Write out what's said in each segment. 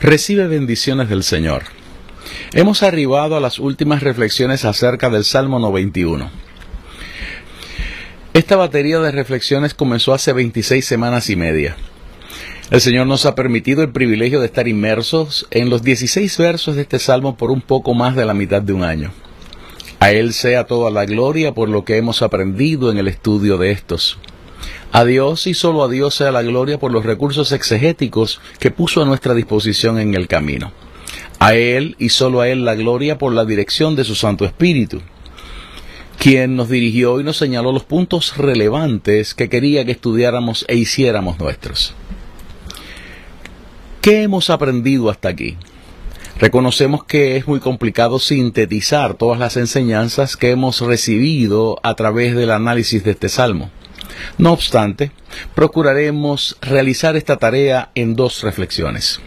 Recibe bendiciones del Señor. Hemos arribado a las últimas reflexiones acerca del Salmo 91. Esta batería de reflexiones comenzó hace 26 semanas y media. El Señor nos ha permitido el privilegio de estar inmersos en los 16 versos de este salmo por un poco más de la mitad de un año. A Él sea toda la gloria por lo que hemos aprendido en el estudio de estos. A Dios y solo a Dios sea la gloria por los recursos exegéticos que puso a nuestra disposición en el camino. A Él y solo a Él la gloria por la dirección de su Santo Espíritu, quien nos dirigió y nos señaló los puntos relevantes que quería que estudiáramos e hiciéramos nuestros. ¿Qué hemos aprendido hasta aquí? Reconocemos que es muy complicado sintetizar todas las enseñanzas que hemos recibido a través del análisis de este salmo. No obstante, procuraremos realizar esta tarea en dos reflexiones.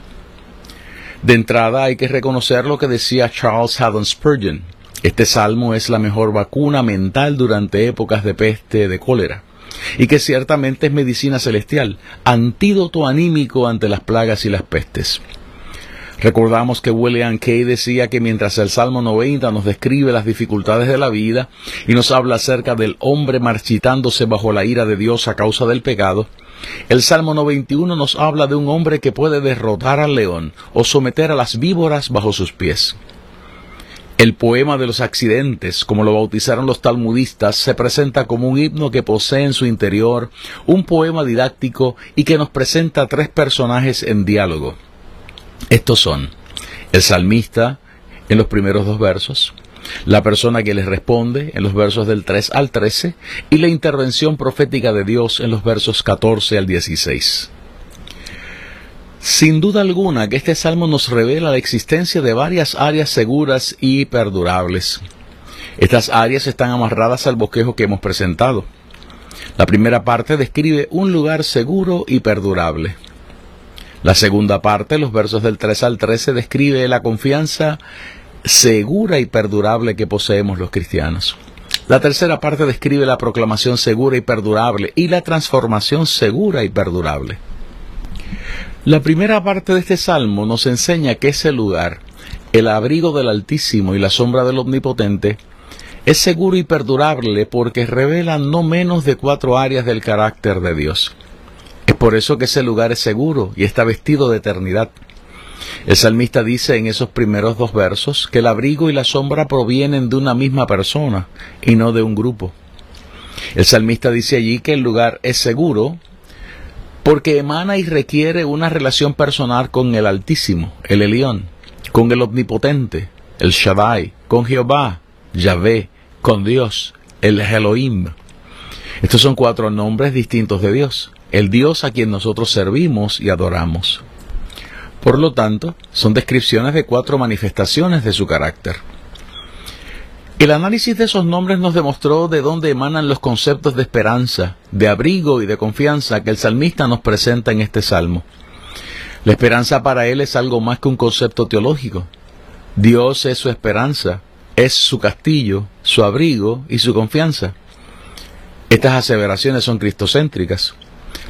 De entrada hay que reconocer lo que decía Charles Haddon Spurgeon. Este salmo es la mejor vacuna mental durante épocas de peste, de cólera, y que ciertamente es medicina celestial, antídoto anímico ante las plagas y las pestes. Recordamos que William Kay decía que mientras el Salmo 90 nos describe las dificultades de la vida y nos habla acerca del hombre marchitándose bajo la ira de Dios a causa del pecado, el Salmo 91 nos habla de un hombre que puede derrotar al león o someter a las víboras bajo sus pies. El poema de los accidentes, como lo bautizaron los talmudistas, se presenta como un himno que posee en su interior un poema didáctico y que nos presenta tres personajes en diálogo. Estos son el salmista en los primeros dos versos, la persona que les responde en los versos del 3 al 13 y la intervención profética de Dios en los versos 14 al 16. Sin duda alguna que este salmo nos revela la existencia de varias áreas seguras y perdurables. Estas áreas están amarradas al bosquejo que hemos presentado. La primera parte describe un lugar seguro y perdurable. La segunda parte, los versos del 3 al 13, describe la confianza segura y perdurable que poseemos los cristianos. La tercera parte describe la proclamación segura y perdurable y la transformación segura y perdurable. La primera parte de este salmo nos enseña que ese lugar, el abrigo del Altísimo y la sombra del Omnipotente, es seguro y perdurable porque revela no menos de cuatro áreas del carácter de Dios. Es por eso que ese lugar es seguro y está vestido de eternidad. El salmista dice en esos primeros dos versos que el abrigo y la sombra provienen de una misma persona y no de un grupo. El salmista dice allí que el lugar es seguro porque emana y requiere una relación personal con el Altísimo, el Elión, con el Omnipotente, el Shaddai, con Jehová, Yahvé, con Dios, el Elohim. Estos son cuatro nombres distintos de Dios el Dios a quien nosotros servimos y adoramos. Por lo tanto, son descripciones de cuatro manifestaciones de su carácter. El análisis de esos nombres nos demostró de dónde emanan los conceptos de esperanza, de abrigo y de confianza que el salmista nos presenta en este salmo. La esperanza para él es algo más que un concepto teológico. Dios es su esperanza, es su castillo, su abrigo y su confianza. Estas aseveraciones son cristocéntricas.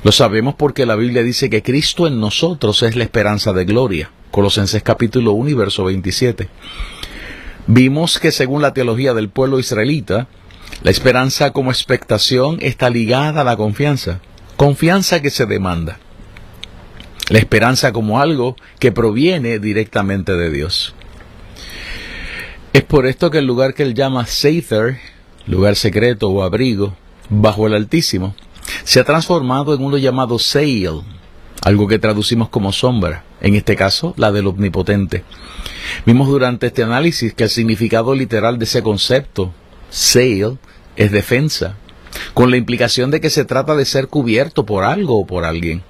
Lo sabemos porque la Biblia dice que Cristo en nosotros es la esperanza de gloria. Colosenses capítulo 1 y verso 27. Vimos que según la teología del pueblo israelita, la esperanza como expectación está ligada a la confianza, confianza que se demanda. La esperanza como algo que proviene directamente de Dios. Es por esto que el lugar que él llama Seither, lugar secreto o abrigo, bajo el Altísimo, se ha transformado en uno llamado Seil, algo que traducimos como sombra, en este caso la del omnipotente. Vimos durante este análisis que el significado literal de ese concepto, sail, es defensa, con la implicación de que se trata de ser cubierto por algo o por alguien.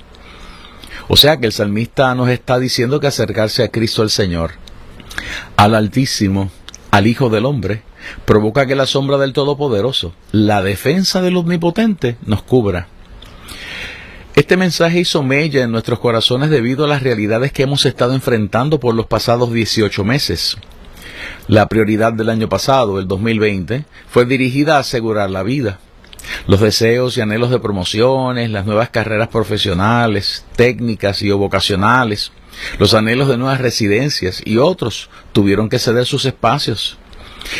O sea que el salmista nos está diciendo que acercarse a Cristo el Señor, al Altísimo, al Hijo del Hombre, provoca que la sombra del Todopoderoso, la defensa del Omnipotente, nos cubra. Este mensaje hizo mella en nuestros corazones debido a las realidades que hemos estado enfrentando por los pasados 18 meses. La prioridad del año pasado, el 2020, fue dirigida a asegurar la vida. Los deseos y anhelos de promociones, las nuevas carreras profesionales, técnicas y o vocacionales, los anhelos de nuevas residencias y otros tuvieron que ceder sus espacios.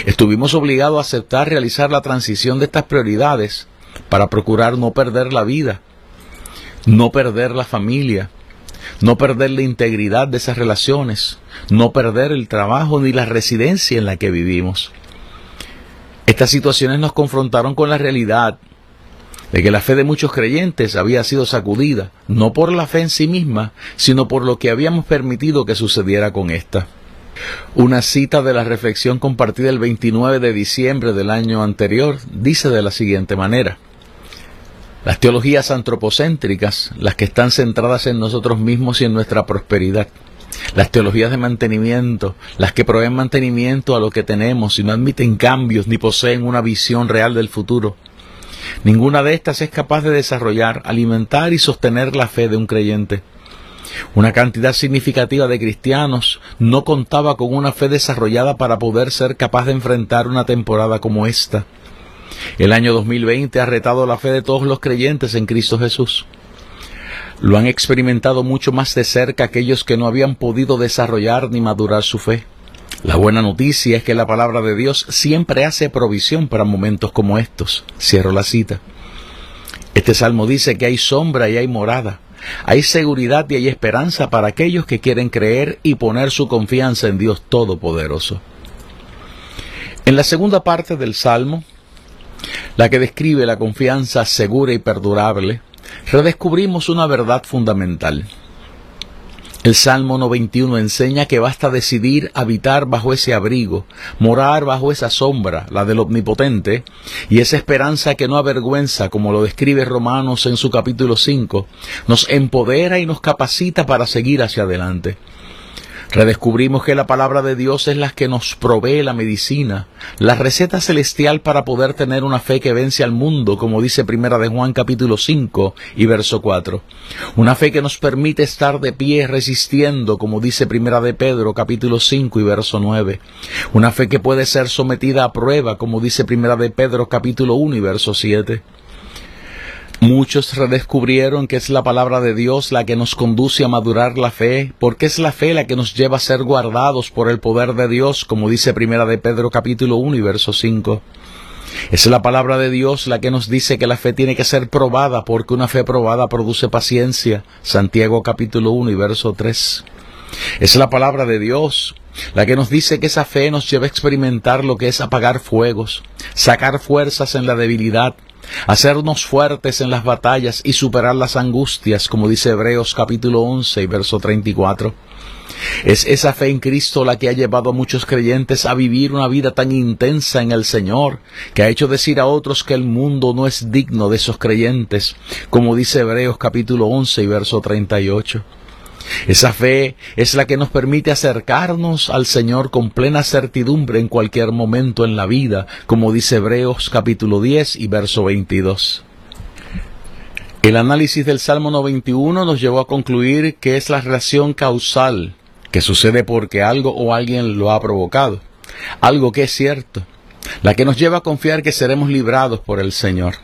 Estuvimos obligados a aceptar realizar la transición de estas prioridades para procurar no perder la vida, no perder la familia, no perder la integridad de esas relaciones, no perder el trabajo ni la residencia en la que vivimos. Estas situaciones nos confrontaron con la realidad de que la fe de muchos creyentes había sido sacudida, no por la fe en sí misma, sino por lo que habíamos permitido que sucediera con ésta. Una cita de la reflexión compartida el 29 de diciembre del año anterior dice de la siguiente manera. Las teologías antropocéntricas, las que están centradas en nosotros mismos y en nuestra prosperidad, las teologías de mantenimiento, las que proveen mantenimiento a lo que tenemos y no admiten cambios ni poseen una visión real del futuro, Ninguna de estas es capaz de desarrollar, alimentar y sostener la fe de un creyente. Una cantidad significativa de cristianos no contaba con una fe desarrollada para poder ser capaz de enfrentar una temporada como esta. El año 2020 ha retado la fe de todos los creyentes en Cristo Jesús. Lo han experimentado mucho más de cerca aquellos que no habían podido desarrollar ni madurar su fe. La buena noticia es que la palabra de Dios siempre hace provisión para momentos como estos. Cierro la cita. Este salmo dice que hay sombra y hay morada. Hay seguridad y hay esperanza para aquellos que quieren creer y poner su confianza en Dios Todopoderoso. En la segunda parte del Salmo, la que describe la confianza segura y perdurable, redescubrimos una verdad fundamental. El Salmo 91 enseña que basta decidir habitar bajo ese abrigo, morar bajo esa sombra, la del Omnipotente, y esa esperanza que no avergüenza, como lo describe Romanos en su capítulo 5, nos empodera y nos capacita para seguir hacia adelante. Redescubrimos que la palabra de Dios es la que nos provee la medicina, la receta celestial para poder tener una fe que vence al mundo, como dice Primera de Juan capítulo 5 y verso 4. Una fe que nos permite estar de pie resistiendo, como dice Primera de Pedro capítulo 5 y verso 9. Una fe que puede ser sometida a prueba, como dice Primera de Pedro capítulo 1 y verso 7. Muchos redescubrieron que es la palabra de Dios la que nos conduce a madurar la fe, porque es la fe la que nos lleva a ser guardados por el poder de Dios, como dice Primera de Pedro capítulo 1 y verso 5. Es la palabra de Dios la que nos dice que la fe tiene que ser probada, porque una fe probada produce paciencia. Santiago capítulo 1 y verso 3. Es la palabra de Dios la que nos dice que esa fe nos lleva a experimentar lo que es apagar fuegos, sacar fuerzas en la debilidad, hacernos fuertes en las batallas y superar las angustias, como dice Hebreos capítulo 11 y verso 34. Es esa fe en Cristo la que ha llevado a muchos creyentes a vivir una vida tan intensa en el Señor, que ha hecho decir a otros que el mundo no es digno de esos creyentes, como dice Hebreos capítulo 11 y verso 38. Esa fe es la que nos permite acercarnos al Señor con plena certidumbre en cualquier momento en la vida, como dice Hebreos capítulo 10 y verso 22. El análisis del Salmo 91 nos llevó a concluir que es la relación causal, que sucede porque algo o alguien lo ha provocado, algo que es cierto, la que nos lleva a confiar que seremos librados por el Señor.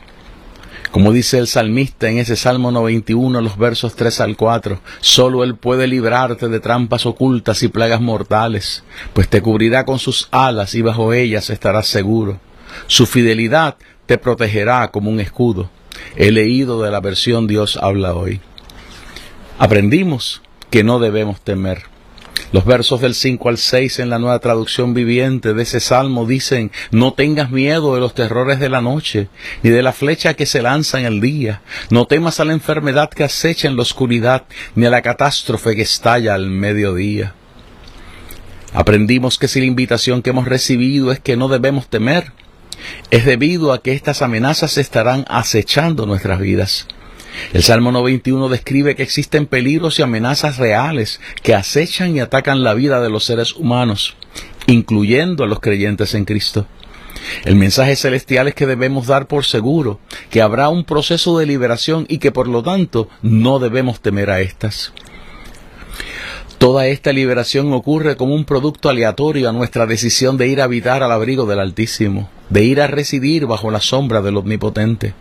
Como dice el salmista en ese Salmo 91, los versos 3 al 4, solo Él puede librarte de trampas ocultas y plagas mortales, pues te cubrirá con sus alas y bajo ellas estarás seguro. Su fidelidad te protegerá como un escudo. He leído de la versión Dios habla hoy. Aprendimos que no debemos temer. Los versos del 5 al 6 en la nueva traducción viviente de ese salmo dicen, no tengas miedo de los terrores de la noche, ni de la flecha que se lanza en el día, no temas a la enfermedad que acecha en la oscuridad, ni a la catástrofe que estalla al mediodía. Aprendimos que si la invitación que hemos recibido es que no debemos temer, es debido a que estas amenazas estarán acechando nuestras vidas. El Salmo 91 describe que existen peligros y amenazas reales que acechan y atacan la vida de los seres humanos, incluyendo a los creyentes en Cristo. El mensaje celestial es que debemos dar por seguro que habrá un proceso de liberación y que por lo tanto no debemos temer a estas. Toda esta liberación ocurre como un producto aleatorio a nuestra decisión de ir a habitar al abrigo del Altísimo, de ir a residir bajo la sombra del Omnipotente.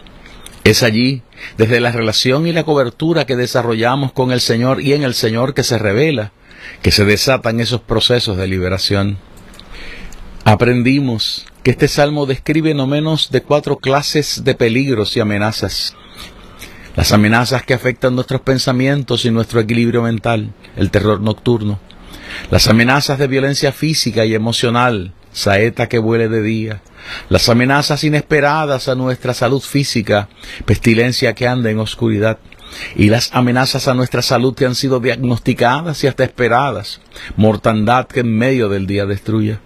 Es allí, desde la relación y la cobertura que desarrollamos con el Señor y en el Señor que se revela, que se desatan esos procesos de liberación. Aprendimos que este salmo describe no menos de cuatro clases de peligros y amenazas. Las amenazas que afectan nuestros pensamientos y nuestro equilibrio mental, el terror nocturno. Las amenazas de violencia física y emocional, saeta que vuele de día, las amenazas inesperadas a nuestra salud física, pestilencia que anda en oscuridad, y las amenazas a nuestra salud que han sido diagnosticadas y hasta esperadas, mortandad que en medio del día destruye.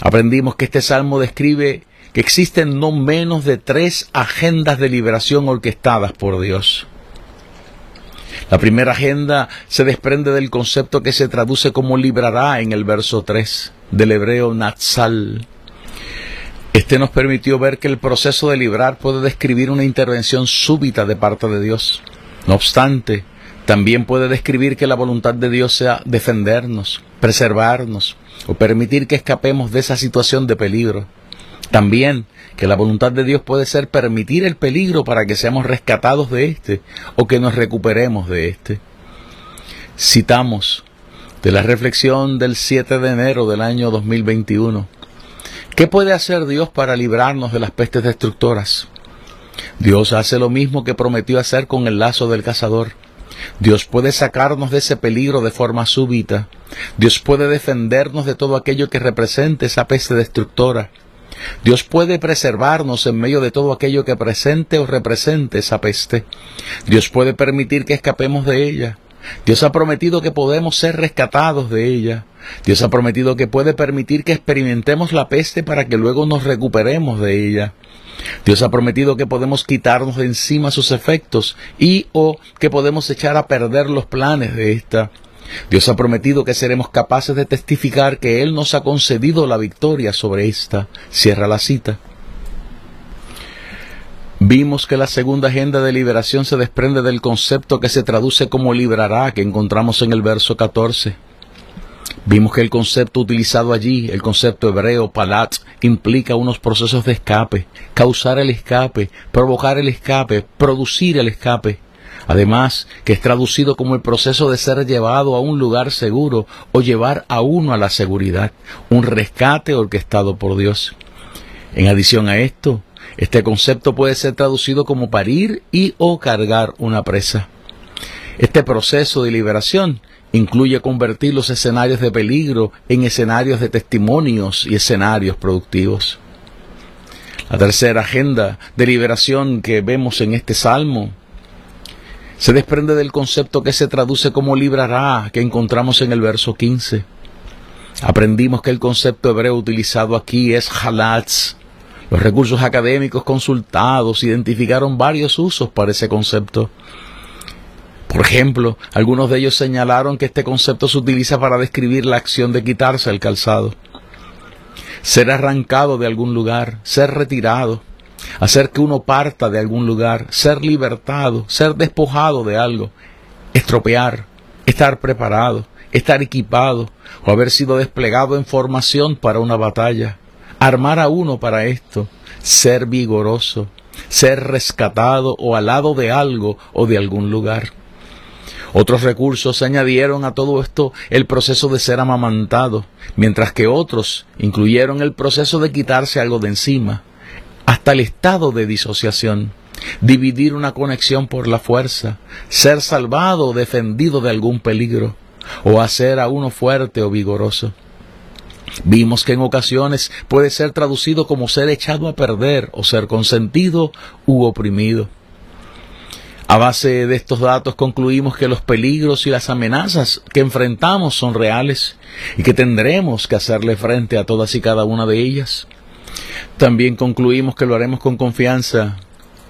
Aprendimos que este salmo describe que existen no menos de tres agendas de liberación orquestadas por Dios. La primera agenda se desprende del concepto que se traduce como librará en el verso 3 del hebreo Natsal. Este nos permitió ver que el proceso de librar puede describir una intervención súbita de parte de Dios. No obstante, también puede describir que la voluntad de Dios sea defendernos, preservarnos o permitir que escapemos de esa situación de peligro. También que la voluntad de Dios puede ser permitir el peligro para que seamos rescatados de éste o que nos recuperemos de éste. Citamos de la reflexión del 7 de enero del año 2021. ¿Qué puede hacer Dios para librarnos de las pestes destructoras? Dios hace lo mismo que prometió hacer con el lazo del cazador. Dios puede sacarnos de ese peligro de forma súbita. Dios puede defendernos de todo aquello que represente esa peste destructora. Dios puede preservarnos en medio de todo aquello que presente o represente esa peste. Dios puede permitir que escapemos de ella. Dios ha prometido que podemos ser rescatados de ella. Dios ha prometido que puede permitir que experimentemos la peste para que luego nos recuperemos de ella. Dios ha prometido que podemos quitarnos de encima sus efectos y o que podemos echar a perder los planes de esta. Dios ha prometido que seremos capaces de testificar que Él nos ha concedido la victoria sobre esta. Cierra la cita. Vimos que la segunda agenda de liberación se desprende del concepto que se traduce como librará, que encontramos en el verso 14. Vimos que el concepto utilizado allí, el concepto hebreo palat, implica unos procesos de escape, causar el escape, provocar el escape, producir el escape. Además, que es traducido como el proceso de ser llevado a un lugar seguro o llevar a uno a la seguridad, un rescate orquestado por Dios. En adición a esto, este concepto puede ser traducido como parir y o cargar una presa. Este proceso de liberación incluye convertir los escenarios de peligro en escenarios de testimonios y escenarios productivos. La tercera agenda de liberación que vemos en este salmo se desprende del concepto que se traduce como librará que encontramos en el verso 15. Aprendimos que el concepto hebreo utilizado aquí es halatz, los recursos académicos consultados identificaron varios usos para ese concepto. Por ejemplo, algunos de ellos señalaron que este concepto se utiliza para describir la acción de quitarse el calzado, ser arrancado de algún lugar, ser retirado, hacer que uno parta de algún lugar, ser libertado, ser despojado de algo, estropear, estar preparado, estar equipado o haber sido desplegado en formación para una batalla armar a uno para esto, ser vigoroso, ser rescatado o al lado de algo o de algún lugar. Otros recursos añadieron a todo esto el proceso de ser amamantado, mientras que otros incluyeron el proceso de quitarse algo de encima, hasta el estado de disociación, dividir una conexión por la fuerza, ser salvado o defendido de algún peligro, o hacer a uno fuerte o vigoroso. Vimos que en ocasiones puede ser traducido como ser echado a perder o ser consentido u oprimido. A base de estos datos concluimos que los peligros y las amenazas que enfrentamos son reales y que tendremos que hacerle frente a todas y cada una de ellas. También concluimos que lo haremos con confianza,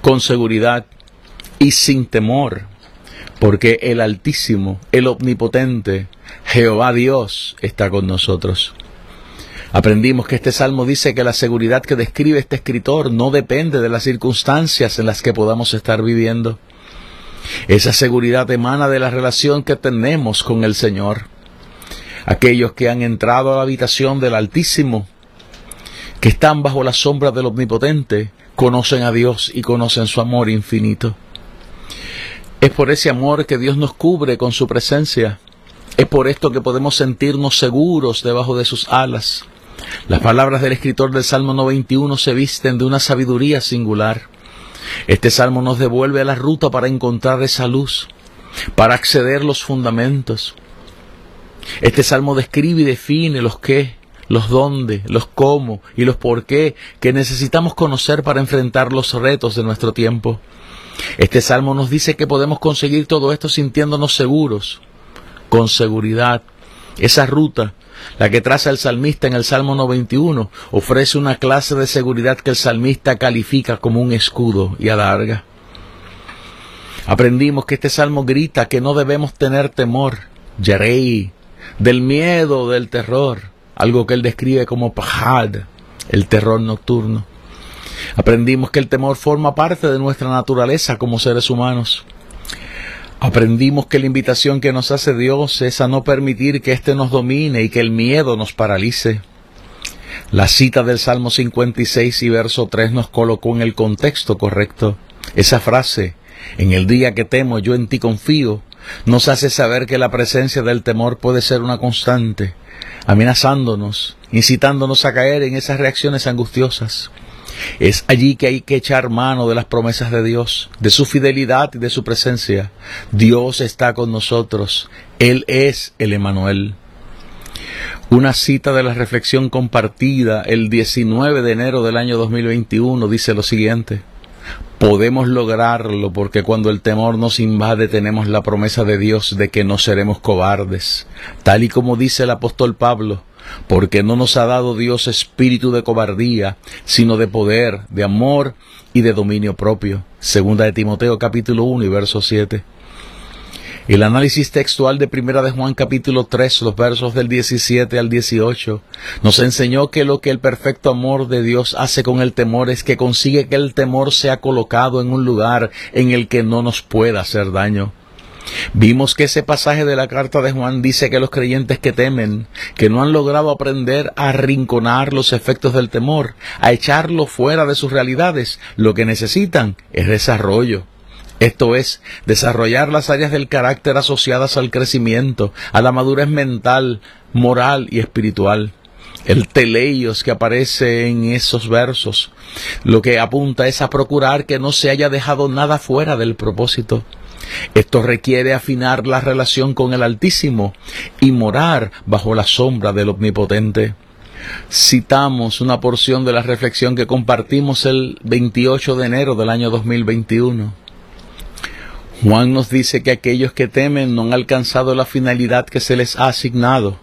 con seguridad y sin temor, porque el Altísimo, el Omnipotente, Jehová Dios está con nosotros. Aprendimos que este salmo dice que la seguridad que describe este escritor no depende de las circunstancias en las que podamos estar viviendo. Esa seguridad emana de la relación que tenemos con el Señor. Aquellos que han entrado a la habitación del Altísimo, que están bajo la sombra del Omnipotente, conocen a Dios y conocen su amor infinito. Es por ese amor que Dios nos cubre con su presencia. Es por esto que podemos sentirnos seguros debajo de sus alas. Las palabras del escritor del Salmo 91 se visten de una sabiduría singular. Este salmo nos devuelve a la ruta para encontrar esa luz, para acceder los fundamentos. Este salmo describe y define los qué, los dónde, los cómo y los por qué que necesitamos conocer para enfrentar los retos de nuestro tiempo. Este salmo nos dice que podemos conseguir todo esto sintiéndonos seguros, con seguridad. Esa ruta la que traza el salmista en el Salmo 91 ofrece una clase de seguridad que el salmista califica como un escudo y alarga. Aprendimos que este salmo grita que no debemos tener temor, yerei, del miedo, del terror, algo que él describe como pahad, el terror nocturno. Aprendimos que el temor forma parte de nuestra naturaleza como seres humanos. Aprendimos que la invitación que nos hace Dios es a no permitir que éste nos domine y que el miedo nos paralice. La cita del Salmo 56 y verso 3 nos colocó en el contexto correcto. Esa frase, en el día que temo, yo en ti confío, nos hace saber que la presencia del temor puede ser una constante, amenazándonos, incitándonos a caer en esas reacciones angustiosas. Es allí que hay que echar mano de las promesas de Dios, de su fidelidad y de su presencia. Dios está con nosotros. Él es el Emanuel. Una cita de la reflexión compartida el 19 de enero del año 2021 dice lo siguiente. Podemos lograrlo porque cuando el temor nos invade tenemos la promesa de Dios de que no seremos cobardes. Tal y como dice el apóstol Pablo, porque no nos ha dado Dios espíritu de cobardía, sino de poder, de amor y de dominio propio. Segunda de Timoteo capítulo 1 y verso 7. El análisis textual de Primera de Juan capítulo 3, los versos del 17 al 18, nos enseñó que lo que el perfecto amor de Dios hace con el temor es que consigue que el temor sea colocado en un lugar en el que no nos pueda hacer daño. Vimos que ese pasaje de la carta de Juan dice que los creyentes que temen, que no han logrado aprender a arrinconar los efectos del temor, a echarlo fuera de sus realidades, lo que necesitan es desarrollo. Esto es, desarrollar las áreas del carácter asociadas al crecimiento, a la madurez mental, moral y espiritual. El teleios que aparece en esos versos, lo que apunta es a procurar que no se haya dejado nada fuera del propósito. Esto requiere afinar la relación con el Altísimo y morar bajo la sombra del Omnipotente. Citamos una porción de la reflexión que compartimos el 28 de enero del año 2021. Juan nos dice que aquellos que temen no han alcanzado la finalidad que se les ha asignado.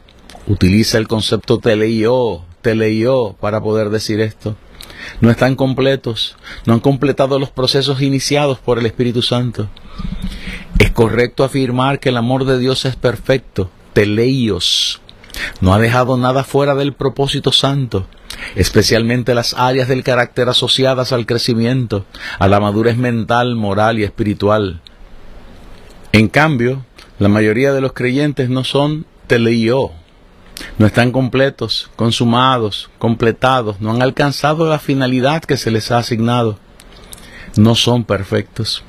Utiliza el concepto teleio, teleio para poder decir esto. No están completos, no han completado los procesos iniciados por el Espíritu Santo. Es correcto afirmar que el amor de Dios es perfecto, teleios. No ha dejado nada fuera del propósito santo, especialmente las áreas del carácter asociadas al crecimiento, a la madurez mental, moral y espiritual. En cambio, la mayoría de los creyentes no son teleio, no están completos, consumados, completados, no han alcanzado la finalidad que se les ha asignado, no son perfectos.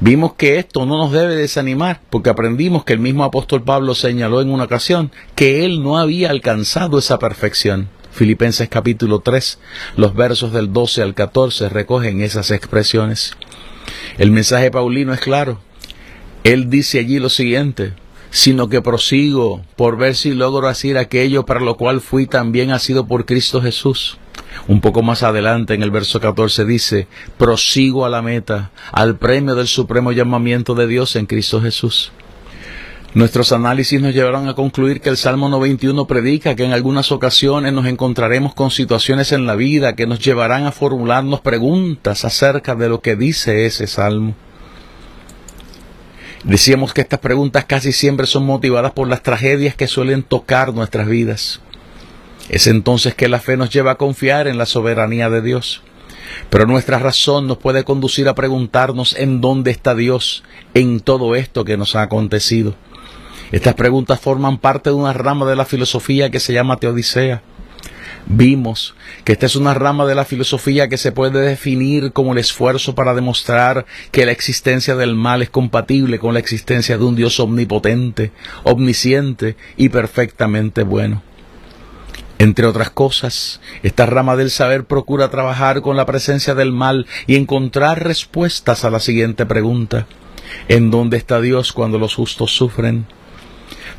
Vimos que esto no nos debe desanimar, porque aprendimos que el mismo apóstol Pablo señaló en una ocasión que él no había alcanzado esa perfección. Filipenses capítulo 3, los versos del 12 al 14 recogen esas expresiones. El mensaje paulino es claro. Él dice allí lo siguiente, sino que prosigo por ver si logro hacer aquello para lo cual fui también ha sido por Cristo Jesús. Un poco más adelante en el verso 14 dice, prosigo a la meta, al premio del supremo llamamiento de Dios en Cristo Jesús. Nuestros análisis nos llevaron a concluir que el Salmo 91 predica que en algunas ocasiones nos encontraremos con situaciones en la vida que nos llevarán a formularnos preguntas acerca de lo que dice ese Salmo. Decíamos que estas preguntas casi siempre son motivadas por las tragedias que suelen tocar nuestras vidas. Es entonces que la fe nos lleva a confiar en la soberanía de Dios. Pero nuestra razón nos puede conducir a preguntarnos en dónde está Dios en todo esto que nos ha acontecido. Estas preguntas forman parte de una rama de la filosofía que se llama teodicea. Vimos que esta es una rama de la filosofía que se puede definir como el esfuerzo para demostrar que la existencia del mal es compatible con la existencia de un Dios omnipotente, omnisciente y perfectamente bueno. Entre otras cosas, esta rama del saber procura trabajar con la presencia del mal y encontrar respuestas a la siguiente pregunta. ¿En dónde está Dios cuando los justos sufren?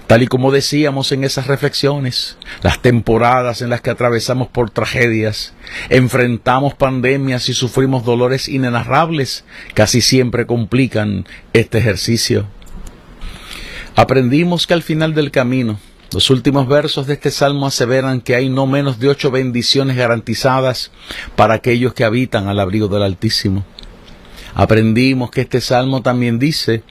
Tal y como decíamos en esas reflexiones, las temporadas en las que atravesamos por tragedias, enfrentamos pandemias y sufrimos dolores inenarrables, casi siempre complican este ejercicio. Aprendimos que al final del camino, los últimos versos de este salmo aseveran que hay no menos de ocho bendiciones garantizadas para aquellos que habitan al abrigo del Altísimo. Aprendimos que este salmo también dice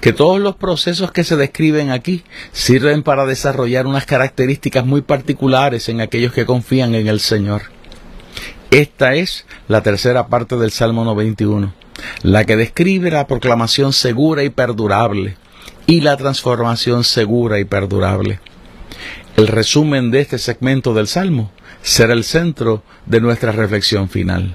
que todos los procesos que se describen aquí sirven para desarrollar unas características muy particulares en aquellos que confían en el Señor. Esta es la tercera parte del Salmo 91, la que describe la proclamación segura y perdurable y la transformación segura y perdurable. El resumen de este segmento del Salmo será el centro de nuestra reflexión final.